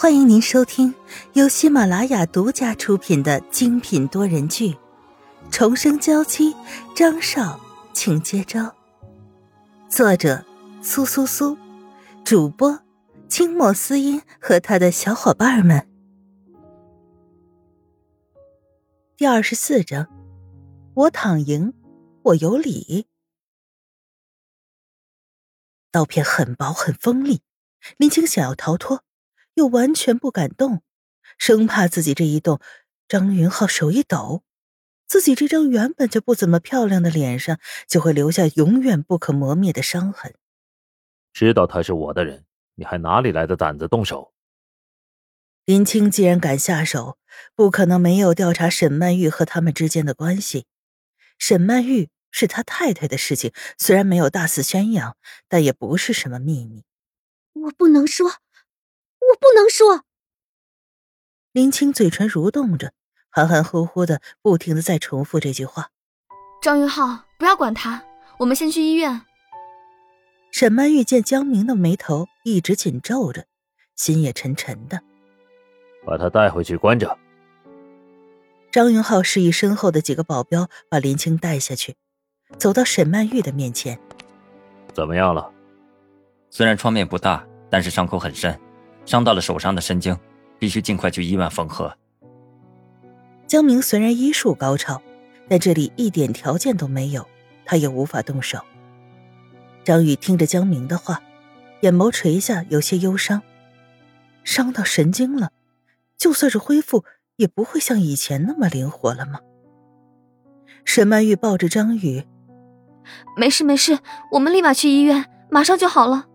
欢迎您收听由喜马拉雅独家出品的精品多人剧《重生娇妻》，张少，请接招。作者：苏苏苏，主播：清墨思音和他的小伙伴们。第二十四章，我躺赢，我有理。刀片很薄很锋利，林青想要逃脱。又完全不敢动，生怕自己这一动，张云浩手一抖，自己这张原本就不怎么漂亮的脸上就会留下永远不可磨灭的伤痕。知道他是我的人，你还哪里来的胆子动手？林青既然敢下手，不可能没有调查沈曼玉和他们之间的关系。沈曼玉是他太太的事情，虽然没有大肆宣扬，但也不是什么秘密。我不能说。我不能说。林青嘴唇蠕动着，含含糊糊的，不停的在重复这句话。张云浩，不要管他，我们先去医院。沈曼玉见江明的眉头一直紧皱着，心也沉沉的。把他带回去关着。张云浩示意身后的几个保镖把林青带下去，走到沈曼玉的面前。怎么样了？虽然创面不大，但是伤口很深。伤到了手上的神经，必须尽快去医院缝合。江明虽然医术高超，但这里一点条件都没有，他也无法动手。张宇听着江明的话，眼眸垂下，有些忧伤。伤到神经了，就算是恢复，也不会像以前那么灵活了吗？沈曼玉抱着张宇，没事没事，我们立马去医院，马上就好了。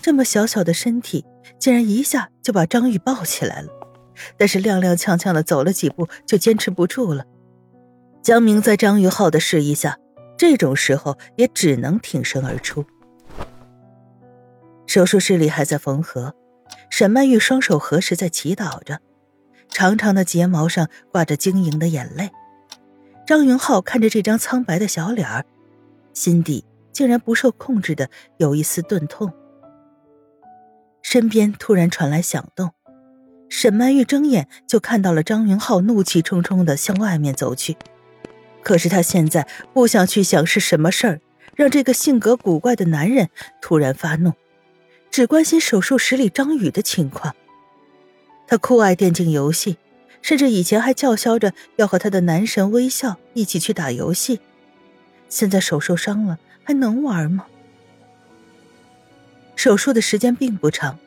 这么小小的身体，竟然一下就把张宇抱起来了，但是踉踉跄跄的走了几步就坚持不住了。江明在张玉浩的示意下，这种时候也只能挺身而出。手术室里还在缝合，沈曼玉双手合十在祈祷着，长长的睫毛上挂着晶莹的眼泪。张云浩看着这张苍白的小脸儿，心底竟然不受控制的有一丝钝痛。身边突然传来响动，沈曼玉睁眼就看到了张云浩怒气冲冲的向外面走去。可是她现在不想去想是什么事儿让这个性格古怪的男人突然发怒，只关心手术室里张宇的情况。他酷爱电竞游戏，甚至以前还叫嚣着要和他的男神微笑一起去打游戏。现在手受伤了，还能玩吗？手术的时间并不长，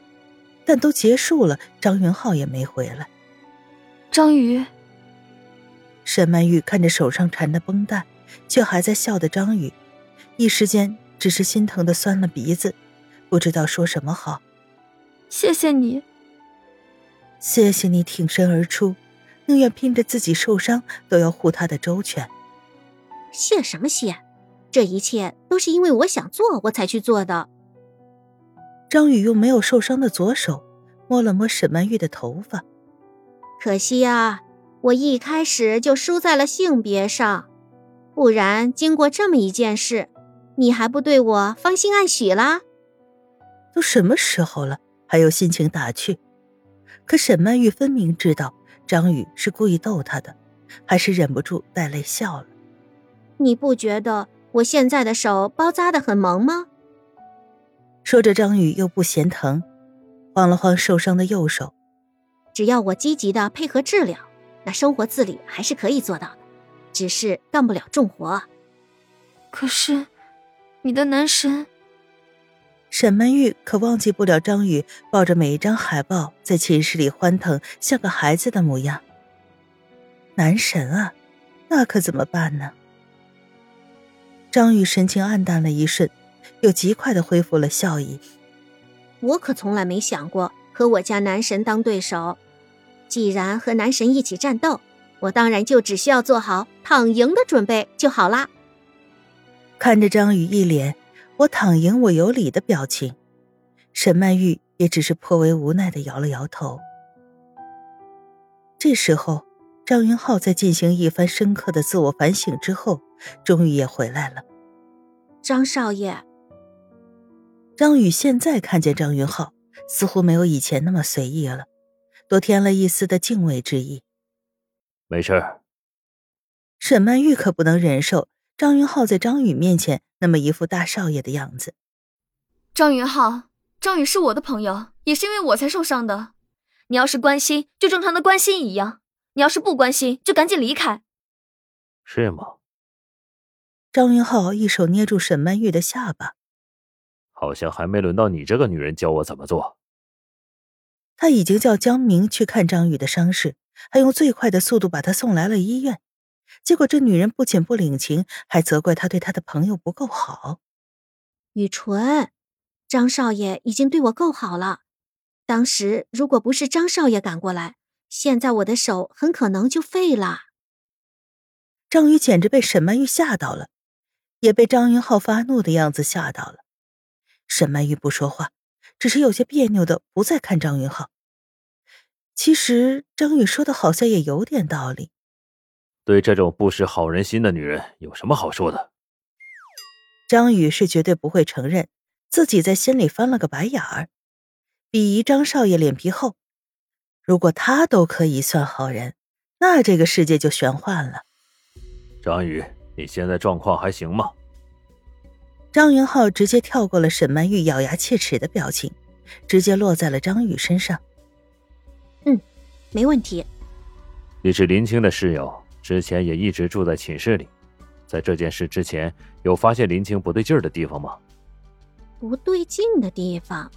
但都结束了，张云浩也没回来。张宇，沈曼玉看着手上缠的绷带，却还在笑的张宇，一时间只是心疼的酸了鼻子，不知道说什么好。谢谢你，谢谢你挺身而出，宁愿拼着自己受伤都要护他的周全。谢什么谢？这一切都是因为我想做，我才去做的。张宇用没有受伤的左手摸了摸沈曼玉的头发，可惜呀，我一开始就输在了性别上，不然经过这么一件事，你还不对我芳心暗许啦？都什么时候了，还有心情打趣？可沈曼玉分明知道张宇是故意逗她的，还是忍不住带泪笑了。你不觉得我现在的手包扎的很萌吗？说着，张宇又不嫌疼，晃了晃受伤的右手。只要我积极的配合治疗，那生活自理还是可以做到的，只是干不了重活。可是，你的男神沈曼玉可忘记不了张宇抱着每一张海报在寝室里欢腾，像个孩子的模样。男神啊，那可怎么办呢？张宇神情黯淡了一瞬。又极快的恢复了笑意。我可从来没想过和我家男神当对手。既然和男神一起战斗，我当然就只需要做好躺赢的准备就好啦。看着张宇一脸“我躺赢，我有理”的表情，沈曼玉也只是颇为无奈的摇了摇头。这时候，张云浩在进行一番深刻的自我反省之后，终于也回来了。张少爷。张宇现在看见张云浩，似乎没有以前那么随意了，多添了一丝的敬畏之意。没事儿。沈曼玉可不能忍受张云浩在张宇面前那么一副大少爷的样子。张云浩，张宇是我的朋友，也是因为我才受伤的。你要是关心，就正常的关心一样；你要是不关心，就赶紧离开。是吗？张云浩一手捏住沈曼玉的下巴，好像还没轮到你这个女人教我怎么做。他已经叫江明去看张宇的伤势，还用最快的速度把他送来了医院。结果这女人不仅不领情，还责怪他对他的朋友不够好。雨纯，张少爷已经对我够好了。当时如果不是张少爷赶过来，现在我的手很可能就废了。张宇简直被沈曼玉吓到了，也被张云浩发怒的样子吓到了。沈曼玉不说话，只是有些别扭的不再看张云浩。其实张宇说的好像也有点道理。对这种不识好人心的女人有什么好说的？张宇是绝对不会承认自己在心里翻了个白眼儿。鄙夷张少爷脸皮厚，如果他都可以算好人，那这个世界就玄幻了。张宇，你现在状况还行吗？张云浩直接跳过了沈曼玉咬牙切齿的表情，直接落在了张宇身上。嗯，没问题。你是林青的室友，之前也一直住在寝室里，在这件事之前有发现林青不对劲儿的地方吗？不对劲的地方。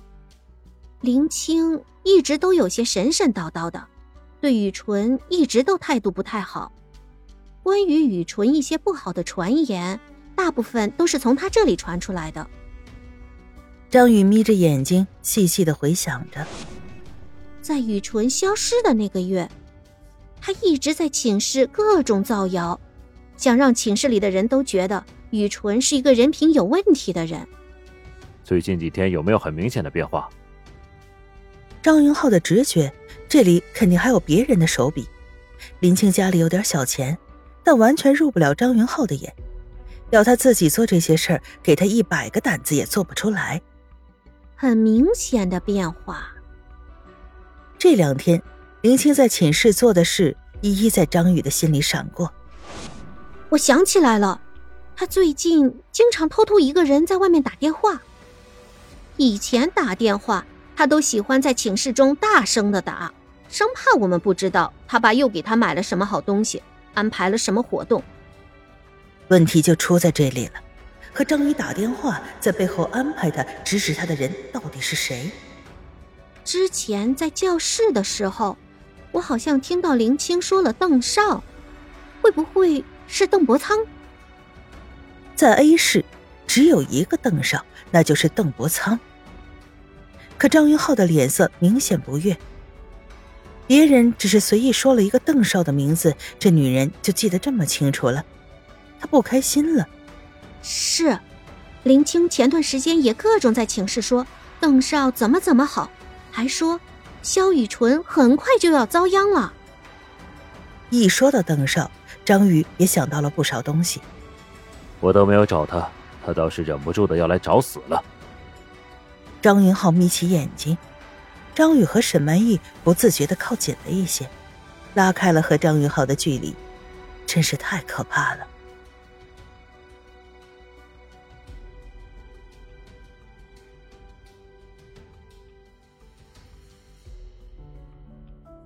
林青一直都有些神神叨叨的，对雨纯一直都态度不太好。关于雨纯一些不好的传言，大部分都是从他这里传出来的。张宇眯着眼睛，细细的回想着，在雨纯消失的那个月，他一直在寝室各种造谣，想让寝室里的人都觉得雨纯是一个人品有问题的人。最近几天有没有很明显的变化？张云浩的直觉，这里肯定还有别人的手笔。林青家里有点小钱，但完全入不了张云浩的眼。要他自己做这些事儿，给他一百个胆子也做不出来。很明显的变化。这两天，林青在寝室做的事，一一在张宇的心里闪过。我想起来了，他最近经常偷偷一个人在外面打电话。以前打电话。他都喜欢在寝室中大声的打，生怕我们不知道他爸又给他买了什么好东西，安排了什么活动。问题就出在这里了，和张宇打电话，在背后安排他、指使他的人到底是谁？之前在教室的时候，我好像听到林青说了邓少，会不会是邓伯苍？在 A 市，只有一个邓少，那就是邓伯苍。可张云浩的脸色明显不悦。别人只是随意说了一个邓少的名字，这女人就记得这么清楚了，她不开心了。是，林青前段时间也各种在寝室说邓少怎么怎么好，还说萧雨纯很快就要遭殃了。一说到邓少，张宇也想到了不少东西。我都没有找他，他倒是忍不住的要来找死了。张云浩眯起眼睛，张宇和沈曼玉不自觉的靠近了一些，拉开了和张云浩的距离，真是太可怕了。